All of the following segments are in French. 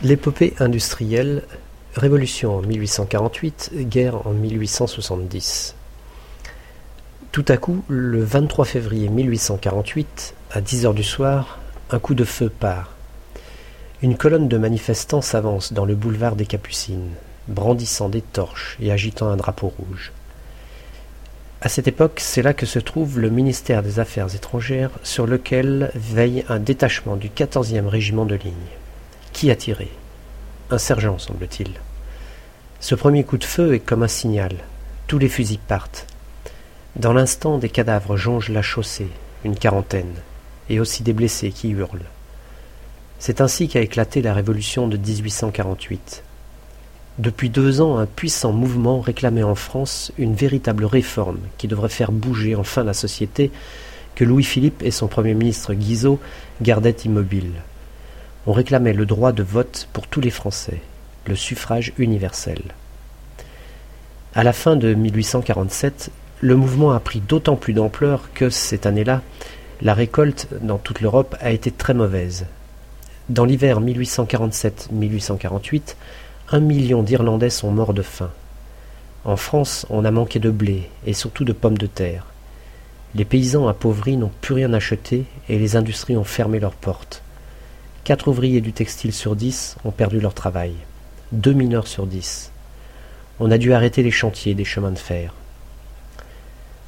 L'épopée industrielle, révolution en 1848, guerre en 1870. Tout à coup, le 23 février 1848, à 10 heures du soir, un coup de feu part. Une colonne de manifestants s'avance dans le boulevard des Capucines, brandissant des torches et agitant un drapeau rouge. À cette époque, c'est là que se trouve le ministère des Affaires étrangères, sur lequel veille un détachement du 14e régiment de ligne. Qui a tiré? Un sergent, semble-t-il. Ce premier coup de feu est comme un signal. Tous les fusils partent. Dans l'instant, des cadavres jongent la chaussée, une quarantaine, et aussi des blessés qui hurlent. C'est ainsi qu'a éclaté la révolution de 1848. Depuis deux ans, un puissant mouvement réclamait en France une véritable réforme qui devrait faire bouger enfin la société que Louis-Philippe et son Premier ministre Guizot gardaient immobile. On réclamait le droit de vote pour tous les Français, le suffrage universel. À la fin de 1847, le mouvement a pris d'autant plus d'ampleur que, cette année-là, la récolte dans toute l'Europe a été très mauvaise. Dans l'hiver 1847-1848, un million d'Irlandais sont morts de faim. En France, on a manqué de blé et surtout de pommes de terre. Les paysans appauvris n'ont plus rien acheté et les industries ont fermé leurs portes. Quatre ouvriers du textile sur dix ont perdu leur travail. Deux mineurs sur dix. On a dû arrêter les chantiers des chemins de fer.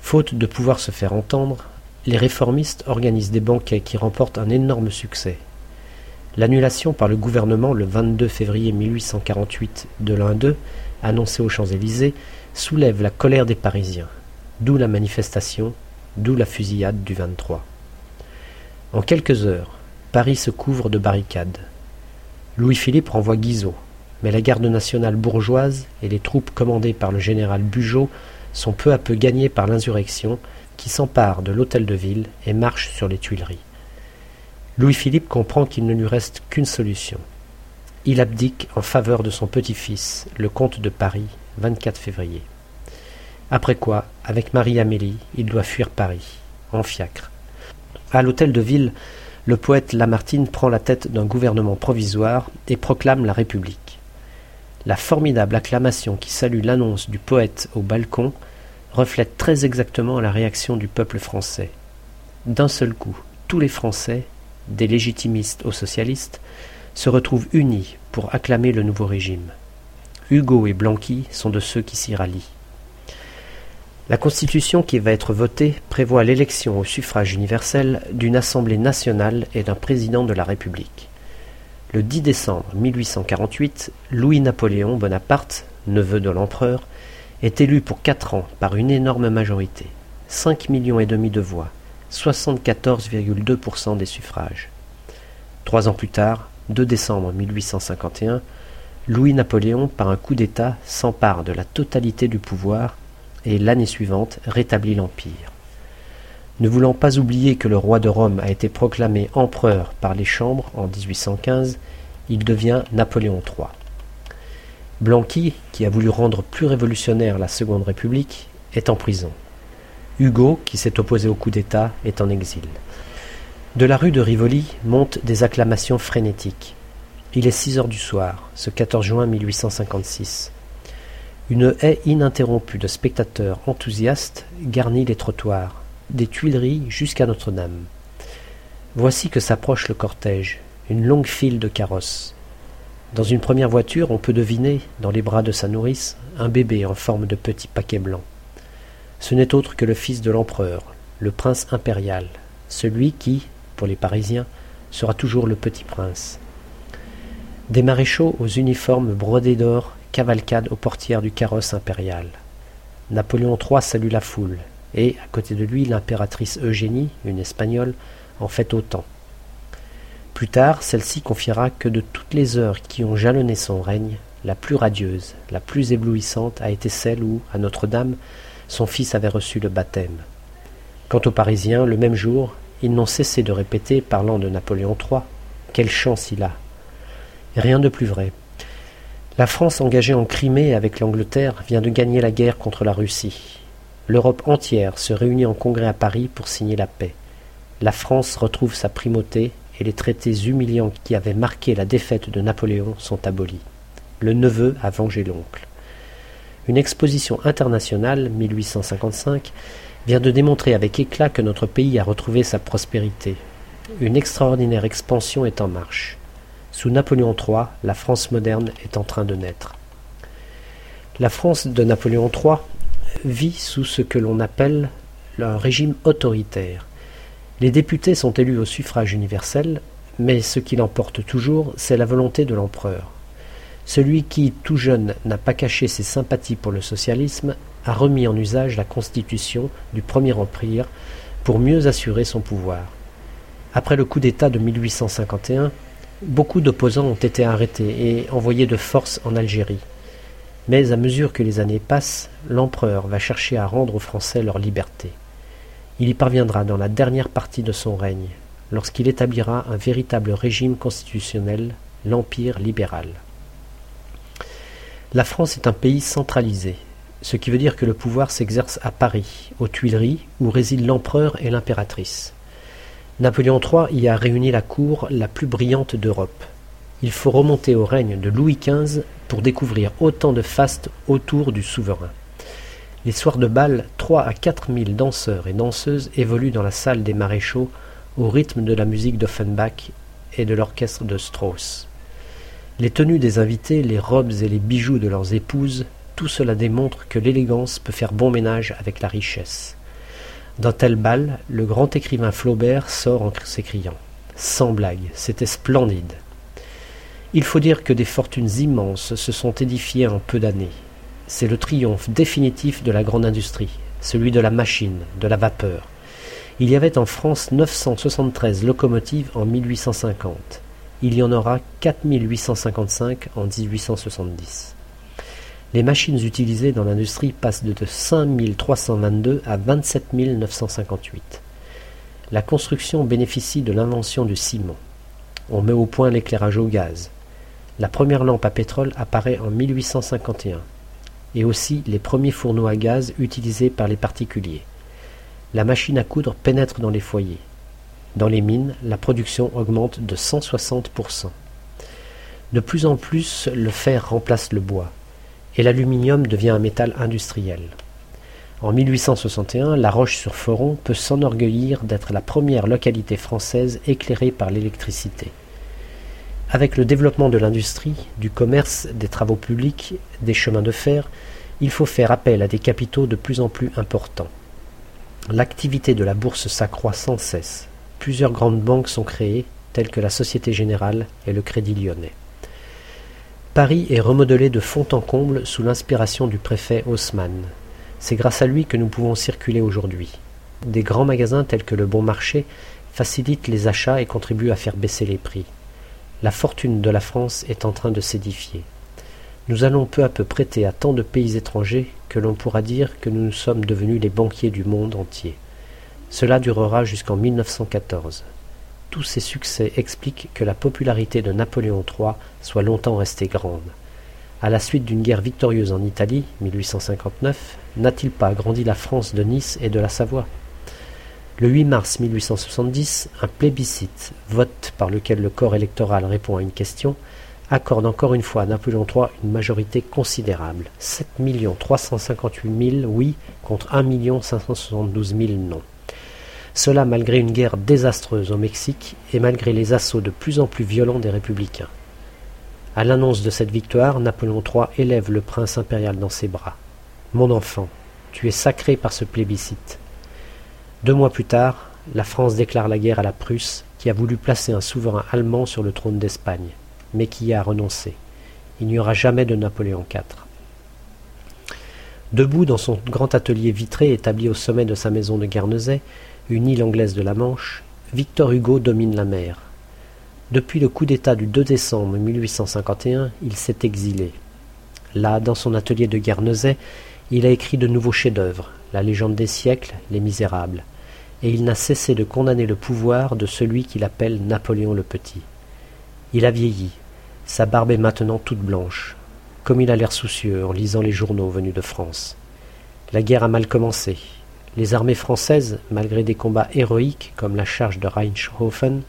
Faute de pouvoir se faire entendre, les réformistes organisent des banquets qui remportent un énorme succès. L'annulation par le gouvernement le 22 février 1848 de l'un d'eux, annoncée aux Champs-Élysées, soulève la colère des Parisiens, d'où la manifestation, d'où la fusillade du 23. En quelques heures, Paris se couvre de barricades. Louis-Philippe renvoie Guizot, mais la garde nationale bourgeoise et les troupes commandées par le général Bugeaud sont peu à peu gagnées par l'insurrection qui s'empare de l'hôtel de ville et marche sur les Tuileries. Louis-Philippe comprend qu'il ne lui reste qu'une solution. Il abdique en faveur de son petit-fils, le comte de Paris, 24 février. Après quoi, avec Marie-Amélie, il doit fuir Paris, en fiacre. À l'hôtel de ville, le poète Lamartine prend la tête d'un gouvernement provisoire et proclame la République. La formidable acclamation qui salue l'annonce du poète au balcon reflète très exactement la réaction du peuple français. D'un seul coup, tous les Français, des légitimistes aux socialistes, se retrouvent unis pour acclamer le nouveau régime. Hugo et Blanqui sont de ceux qui s'y rallient. La Constitution qui va être votée prévoit l'élection au suffrage universel d'une Assemblée nationale et d'un président de la République. Le 10 décembre 1848, Louis-Napoléon Bonaparte, neveu de l'empereur, est élu pour quatre ans par une énorme majorité, cinq millions et demi de voix, 74,2% des suffrages. Trois ans plus tard, 2 décembre 1851, Louis-Napoléon, par un coup d'État, s'empare de la totalité du pouvoir et, l'année suivante, rétablit l'Empire. Ne voulant pas oublier que le roi de Rome a été proclamé empereur par les Chambres en 1815, il devient Napoléon III. Blanqui, qui a voulu rendre plus révolutionnaire la Seconde République, est en prison. Hugo, qui s'est opposé au coup d'État, est en exil. De la rue de Rivoli montent des acclamations frénétiques. Il est six heures du soir, ce 14 juin 1856. Une haie ininterrompue de spectateurs enthousiastes garnit les trottoirs, des Tuileries jusqu'à Notre-Dame. Voici que s'approche le cortège, une longue file de carrosses. Dans une première voiture, on peut deviner, dans les bras de sa nourrice, un bébé en forme de petit paquet blanc ce n'est autre que le fils de l'empereur, le prince impérial, celui qui, pour les Parisiens, sera toujours le petit prince. Des maréchaux aux uniformes brodés d'or cavalcadent aux portières du carrosse impérial. Napoléon III salue la foule, et, à côté de lui, l'impératrice Eugénie, une Espagnole, en fait autant. Plus tard, celle-ci confiera que de toutes les heures qui ont jalonné son règne, la plus radieuse, la plus éblouissante a été celle où, à Notre-Dame, son fils avait reçu le baptême. Quant aux Parisiens, le même jour, ils n'ont cessé de répéter, parlant de Napoléon III, quelle chance il a. rien de plus vrai. La France engagée en Crimée avec l'Angleterre vient de gagner la guerre contre la Russie. L'Europe entière se réunit en congrès à Paris pour signer la paix. La France retrouve sa primauté et les traités humiliants qui avaient marqué la défaite de Napoléon sont abolis. Le neveu a vengé l'oncle. Une exposition internationale, 1855, vient de démontrer avec éclat que notre pays a retrouvé sa prospérité. Une extraordinaire expansion est en marche. Sous Napoléon III, la France moderne est en train de naître. La France de Napoléon III vit sous ce que l'on appelle un régime autoritaire. Les députés sont élus au suffrage universel, mais ce qui l'emporte toujours, c'est la volonté de l'empereur. Celui qui, tout jeune, n'a pas caché ses sympathies pour le socialisme, a remis en usage la constitution du Premier Empire pour mieux assurer son pouvoir. Après le coup d'État de 1851, beaucoup d'opposants ont été arrêtés et envoyés de force en Algérie. Mais à mesure que les années passent, l'empereur va chercher à rendre aux Français leur liberté. Il y parviendra dans la dernière partie de son règne, lorsqu'il établira un véritable régime constitutionnel, l'Empire libéral. La France est un pays centralisé, ce qui veut dire que le pouvoir s'exerce à Paris, aux Tuileries, où résident l'empereur et l'impératrice. Napoléon III y a réuni la cour la plus brillante d'Europe. Il faut remonter au règne de Louis XV pour découvrir autant de fastes autour du souverain. Les soirs de bal, trois à quatre mille danseurs et danseuses évoluent dans la salle des maréchaux au rythme de la musique d'Offenbach et de l'orchestre de Strauss. Les tenues des invités, les robes et les bijoux de leurs épouses, tout cela démontre que l'élégance peut faire bon ménage avec la richesse. D'un tel bal, le grand écrivain Flaubert sort en s'écriant Sans blague, c'était splendide. Il faut dire que des fortunes immenses se sont édifiées en peu d'années. C'est le triomphe définitif de la grande industrie, celui de la machine, de la vapeur. Il y avait en France 973 locomotives en 1850. Il y en aura 4855 en 1870. Les machines utilisées dans l'industrie passent de 5322 à 27 958. La construction bénéficie de l'invention du ciment. On met au point l'éclairage au gaz. La première lampe à pétrole apparaît en 1851 et aussi les premiers fourneaux à gaz utilisés par les particuliers. La machine à coudre pénètre dans les foyers. Dans les mines, la production augmente de 160%. De plus en plus, le fer remplace le bois, et l'aluminium devient un métal industriel. En 1861, La Roche-sur-Foron peut s'enorgueillir d'être la première localité française éclairée par l'électricité. Avec le développement de l'industrie, du commerce, des travaux publics, des chemins de fer, il faut faire appel à des capitaux de plus en plus importants. L'activité de la bourse s'accroît sans cesse. Plusieurs grandes banques sont créées, telles que la Société Générale et le Crédit Lyonnais. Paris est remodelé de fond en comble sous l'inspiration du préfet Haussmann. C'est grâce à lui que nous pouvons circuler aujourd'hui. Des grands magasins tels que le Bon Marché facilitent les achats et contribuent à faire baisser les prix. La fortune de la France est en train de s'édifier. Nous allons peu à peu prêter à tant de pays étrangers que l'on pourra dire que nous nous sommes devenus les banquiers du monde entier. Cela durera jusqu'en 1914. Tous ces succès expliquent que la popularité de Napoléon III soit longtemps restée grande. À la suite d'une guerre victorieuse en Italie, 1859, n'a-t-il pas agrandi la France de Nice et de la Savoie? Le 8 mars 1870, un plébiscite, vote par lequel le corps électoral répond à une question, accorde encore une fois à Napoléon III une majorité considérable, 7 358 000 oui contre 1 572 000 non. Cela malgré une guerre désastreuse au Mexique et malgré les assauts de plus en plus violents des républicains. À l'annonce de cette victoire, Napoléon III élève le prince impérial dans ses bras. Mon enfant, tu es sacré par ce plébiscite. Deux mois plus tard, la France déclare la guerre à la Prusse, qui a voulu placer un souverain allemand sur le trône d'Espagne, mais qui y a renoncé. Il n'y aura jamais de Napoléon IV. Debout dans son grand atelier vitré établi au sommet de sa maison de Guernesey, une île anglaise de la Manche, Victor Hugo domine la mer. Depuis le coup d'État du 2 décembre 1851, il s'est exilé. Là, dans son atelier de Guernesey, il a écrit de nouveaux chefs-d'œuvre, La légende des siècles, Les Misérables, et il n'a cessé de condamner le pouvoir de celui qu'il appelle Napoléon le Petit. Il a vieilli, sa barbe est maintenant toute blanche, comme il a l'air soucieux en lisant les journaux venus de France. La guerre a mal commencé. Les armées françaises, malgré des combats héroïques comme la charge de Rheinhofen,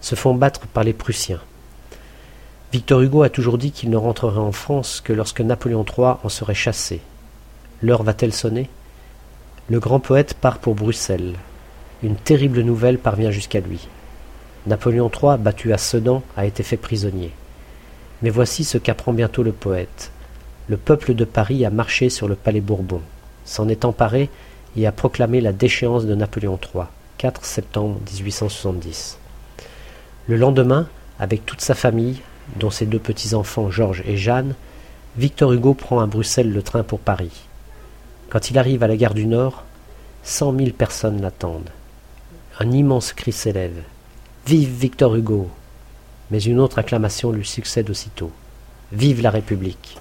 se font battre par les Prussiens. Victor Hugo a toujours dit qu'il ne rentrerait en France que lorsque Napoléon III en serait chassé. L'heure va-t-elle sonner? Le grand poète part pour Bruxelles. Une terrible nouvelle parvient jusqu'à lui. Napoléon III, battu à Sedan, a été fait prisonnier. Mais voici ce qu'apprend bientôt le poète. Le peuple de Paris a marché sur le palais Bourbon, s'en est emparé et a proclamé la déchéance de Napoléon III, 4 septembre 1870. Le lendemain, avec toute sa famille, dont ses deux petits-enfants Georges et Jeanne, Victor Hugo prend à Bruxelles le train pour Paris. Quand il arrive à la gare du Nord, cent mille personnes l'attendent. Un immense cri s'élève. Vive Victor Hugo Mais une autre acclamation lui succède aussitôt. Vive la République